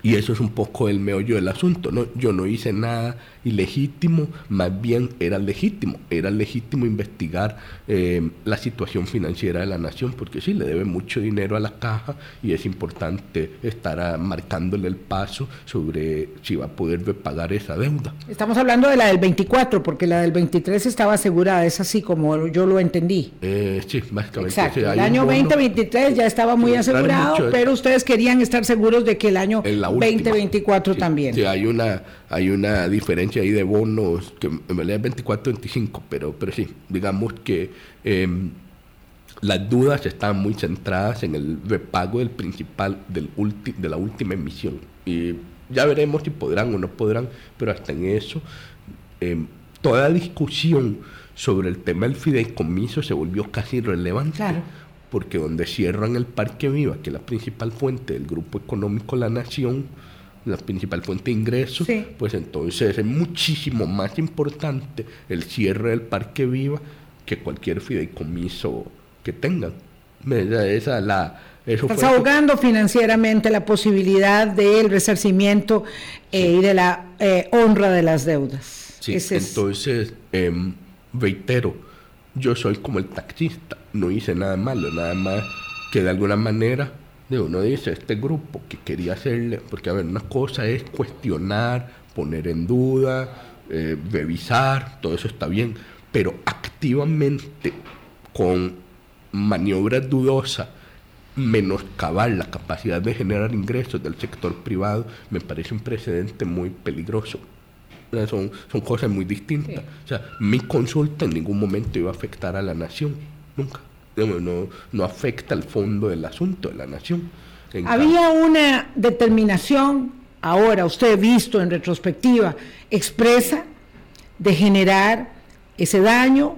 Y eso es un poco el meollo del asunto. ¿no? Yo no hice nada ilegítimo, más bien era legítimo. Era legítimo investigar eh, la situación financiera de la nación, porque sí, le debe mucho dinero a la caja y es importante estar marcándole el paso sobre si va a poder pagar esa deuda. Estamos hablando de la del 24, porque la del 23 estaba asegurada, es así como yo lo entendí. Eh, sí, básicamente. Exacto. el año 2023 ya estaba muy asegurado, pero ustedes querían estar seguros de que el año 2024 también. Sí, hay una, hay una diferencia ahí de bonos, que en realidad es 24-25, pero, pero sí, digamos que em, las dudas están muy centradas en el repago del principal del de la última emisión. Y ya veremos si podrán o no podrán, pero hasta en eso, em, toda discusión sobre el tema del fideicomiso se volvió casi irrelevante. Porque donde cierran el Parque Viva, que es la principal fuente del grupo económico La Nación, la principal fuente de ingresos, pues entonces es muchísimo más importante el cierre del Parque Viva que cualquier fideicomiso que tengan. Esa, la, Estás ahogando financieramente la posibilidad del resarcimiento eh, y de la eh, honra de las deudas. Sí, entonces, em, reitero, yo soy como el taxista, no hice nada malo, nada más que de alguna manera de uno dice, este grupo que quería hacerle, porque a ver, una cosa es cuestionar, poner en duda, eh, revisar, todo eso está bien, pero activamente con maniobras dudosas, menoscabar la capacidad de generar ingresos del sector privado, me parece un precedente muy peligroso. Son, son cosas muy distintas. O sea, mi consulta en ningún momento iba a afectar a la nación, nunca no, no afecta al fondo del asunto de la nación. Había una determinación, ahora usted visto en retrospectiva, expresa de generar ese daño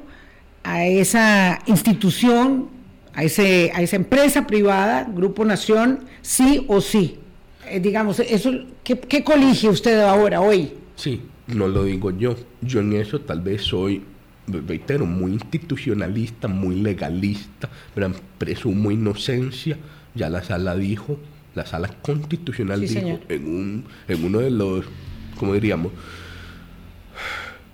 a esa institución, a, ese, a esa empresa privada, Grupo Nación, sí o sí. Eh, digamos, eso, ¿qué, ¿qué colige usted ahora, hoy? Sí, no lo digo yo. Yo en eso tal vez soy reitero, muy institucionalista, muy legalista, pero presumo inocencia, ya la sala dijo, la sala constitucional dijo en, un, en uno de los, ¿cómo diríamos?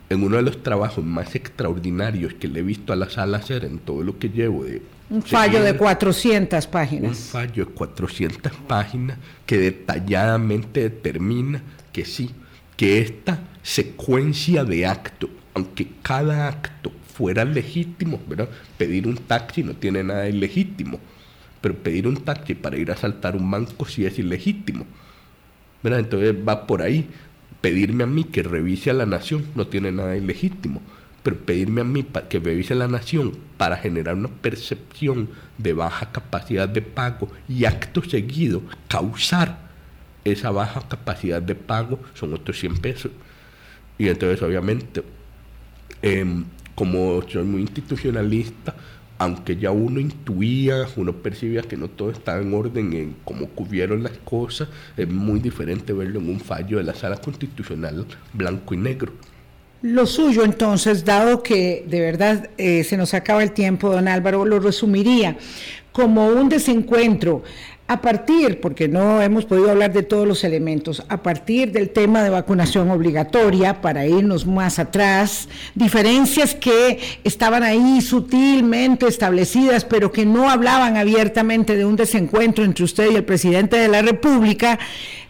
En uno de los trabajos más extraordinarios que le he visto a la sala hacer en todo lo que llevo de... Un fallo de 400 páginas. Un fallo de 400 páginas que detalladamente determina que sí, que esta secuencia de actos aunque cada acto fuera legítimo, ¿verdad? Pedir un taxi no tiene nada de ilegítimo, pero pedir un taxi para ir a saltar un banco sí es ilegítimo. ¿verdad? Entonces va por ahí. Pedirme a mí que revise a la nación no tiene nada ilegítimo, pero pedirme a mí que revise a la nación para generar una percepción de baja capacidad de pago y acto seguido causar esa baja capacidad de pago son otros 100 pesos. Y entonces obviamente Em, como soy muy institucionalista, aunque ya uno intuía, uno percibía que no todo estaba en orden en cómo cubrieron las cosas, es muy diferente verlo en un fallo de la sala constitucional blanco y negro. Lo suyo entonces, dado que de verdad eh, se nos acaba el tiempo, don Álvaro, lo resumiría como un desencuentro a partir, porque no hemos podido hablar de todos los elementos, a partir del tema de vacunación obligatoria, para irnos más atrás, diferencias que estaban ahí sutilmente establecidas, pero que no hablaban abiertamente de un desencuentro entre usted y el presidente de la República,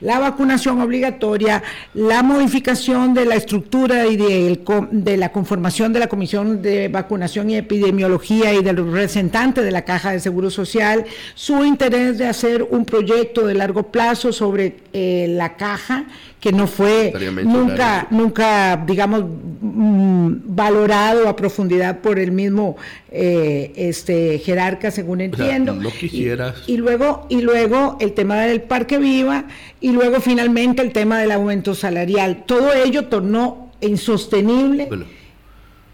la vacunación obligatoria, la modificación de la estructura y de, de la conformación de la Comisión de Vacunación y Epidemiología y del representante de la Caja de Seguro Social, su interés de hacer un proyecto de largo plazo sobre eh, la caja que no fue nunca, nunca, digamos, mm, valorado a profundidad por el mismo eh, este jerarca, según entiendo. Y, luego, y luego el tema del Parque Viva, y luego finalmente el tema del aumento salarial. Todo ello tornó insostenible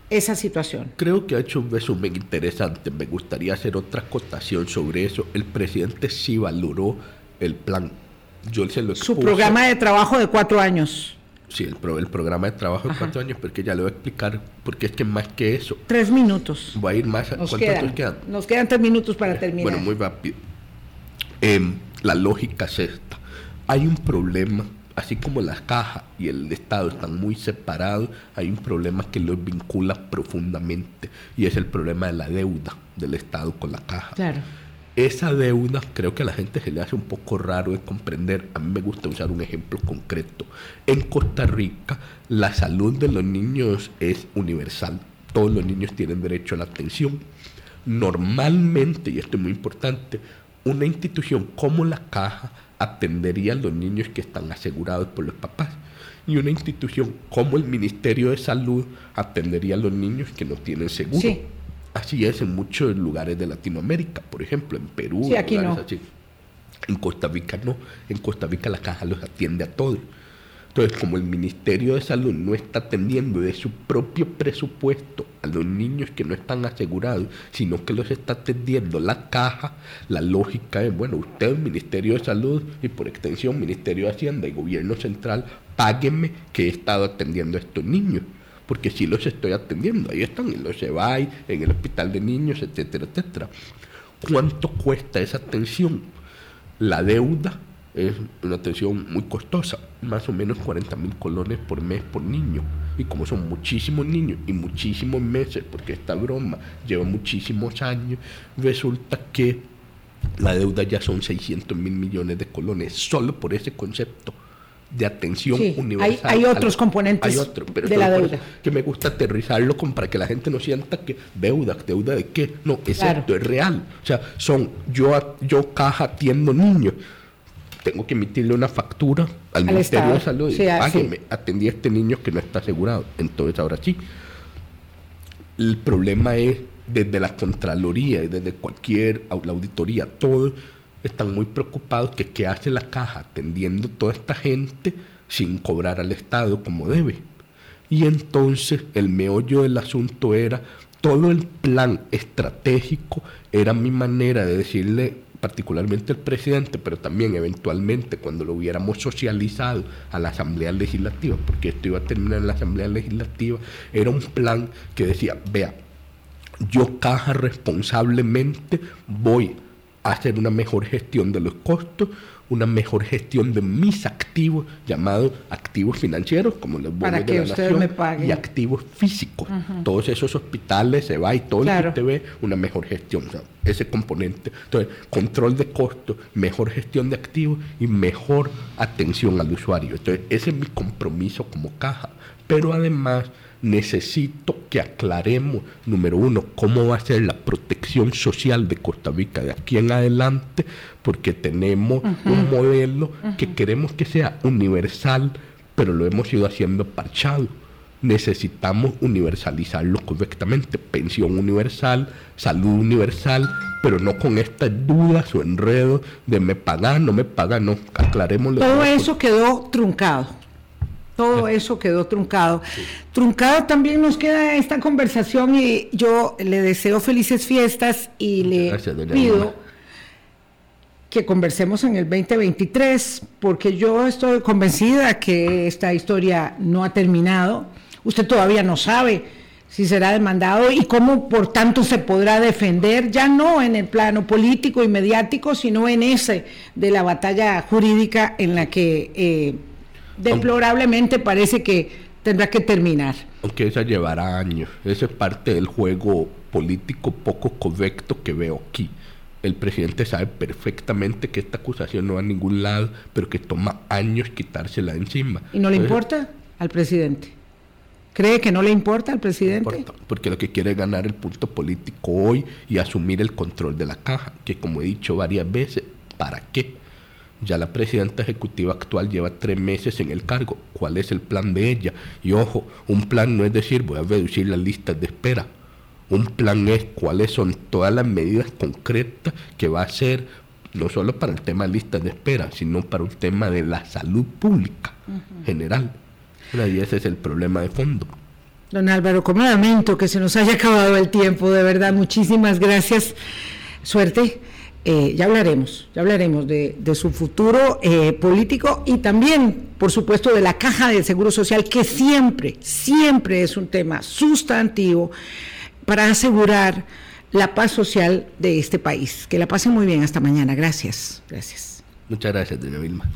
esa situación. Creo que ha hecho un resumen interesante. Me gustaría hacer otra acotación sobre eso. El presidente sí valoró el plan. Yo se lo Su programa de trabajo de cuatro años. Sí, el, el programa de trabajo de cuatro años, porque ya le voy a explicar, porque es que más que eso. Tres minutos. Voy a ir más. Nos quedan, quedan? Nos quedan tres minutos para terminar. Bueno, muy rápido. Em, la lógica es esta hay un problema, así como las cajas y el Estado están muy separados, hay un problema que los vincula profundamente y es el problema de la deuda del Estado con la caja. Claro. Esa deuda creo que a la gente se le hace un poco raro de comprender. A mí me gusta usar un ejemplo concreto. En Costa Rica la salud de los niños es universal. Todos los niños tienen derecho a la atención. Normalmente, y esto es muy importante, una institución como la caja atendería a los niños que están asegurados por los papás. Y una institución como el Ministerio de Salud atendería a los niños que no tienen seguro. Sí. Así es en muchos lugares de Latinoamérica, por ejemplo, en Perú, Sí, aquí no. así. En Costa Rica no. En Costa Rica la caja los atiende a todos. Entonces, como el Ministerio de Salud no está atendiendo de su propio presupuesto a los niños que no están asegurados, sino que los está atendiendo la caja, la lógica es, bueno, usted, Ministerio de Salud y por extensión Ministerio de Hacienda y Gobierno Central, páguenme que he estado atendiendo a estos niños. Porque sí los estoy atendiendo, ahí están en los CEBAI, en el hospital de niños, etcétera, etcétera. ¿Cuánto cuesta esa atención? La deuda es una atención muy costosa, más o menos 40 mil colones por mes por niño. Y como son muchísimos niños y muchísimos meses, porque esta broma lleva muchísimos años, resulta que la deuda ya son 600 mil millones de colones, solo por ese concepto de atención Sí, universal. hay- hay otros componentes Hay otro, pero de la deuda. que me gusta aterrizarlo para que la gente no sienta que deuda, deuda de qué, no, es Claro. cierto, es real. O sea, son, yo, yo caja atiendo niños, tengo que emitirle una factura al, Al Ministerio de. Salud y Sí, ah, págueme, sí. atendí a este niño que no está asegurado. Entonces ahora sí. El problema es desde la Contraloría y desde cualquier la auditoría, todos están muy preocupados que qué hace la caja atendiendo toda esta gente sin cobrar al Estado como debe. Y entonces el meollo del asunto era, todo el plan estratégico era mi manera de decirle particularmente al presidente, pero también eventualmente cuando lo hubiéramos socializado a la Asamblea Legislativa, porque esto iba a terminar en la Asamblea Legislativa, era un plan que decía, vea, yo caja responsablemente voy a hacer una mejor gestión de los costos, una mejor gestión de mis activos, llamados activos financieros, como los bonos Para de que la ustedes nación, me paguen. y activos físicos. Todos esos hospitales se va y todo Claro. lo que usted ve, una mejor gestión, o sea, ese componente. Entonces, control de costos, mejor gestión de activos y mejor atención al usuario. Entonces, ese es mi compromiso como caja. Pero además necesito que aclaremos, número uno, cómo va a ser la protección social de Costa Rica de aquí en adelante, porque tenemos un modelo que queremos que sea universal, pero lo hemos ido haciendo parchado. Necesitamos universalizarlo correctamente, pensión universal, salud universal, pero no con estas dudas o enredos de me paga, no me paga, no, aclaremos Todo eso quedó truncado. Todo eso quedó truncado. Truncado también nos queda esta conversación y yo le deseo felices fiestas y le Gracias, pido que conversemos en el 2023 porque yo estoy convencida que esta historia no ha terminado. Usted todavía no sabe si será demandado y cómo por tanto se podrá defender, ya no en el plano político y mediático, sino en ese de la batalla jurídica en la que eh, deplorablemente parece que tendrá que terminar. aunque esa llevará años. Ese es parte del juego político poco correcto que veo aquí. El presidente sabe perfectamente que esta acusación no va a ningún lado, pero que toma años quitársela de encima. ¿Y no le Entonces, importa al presidente? ¿Cree que no le importa al no presidente? importa, porque lo que quiere es ganar el punto político hoy y asumir el control de la caja, que como he dicho varias veces, ¿para qué? Ya la presidenta ejecutiva actual lleva tres meses en el cargo. ¿Cuál es el plan de ella? Y ojo, un plan no es decir voy a reducir las listas de espera. Un plan es cuáles son todas las medidas concretas que va a hacer, no solo para el tema de listas de espera, sino para un tema de la salud pública general. Y ese es el problema de fondo. Don Álvaro, como lamento que se nos haya acabado el tiempo, de verdad, muchísimas gracias. Suerte. Eh, ya hablaremos, ya hablaremos de, su futuro eh, político y también, por supuesto, de la caja del Seguro Social, que siempre, siempre es un tema sustantivo para asegurar la paz social de este país. Que la pasen muy bien hasta mañana. Gracias. Gracias. Muchas gracias, doña Vilma.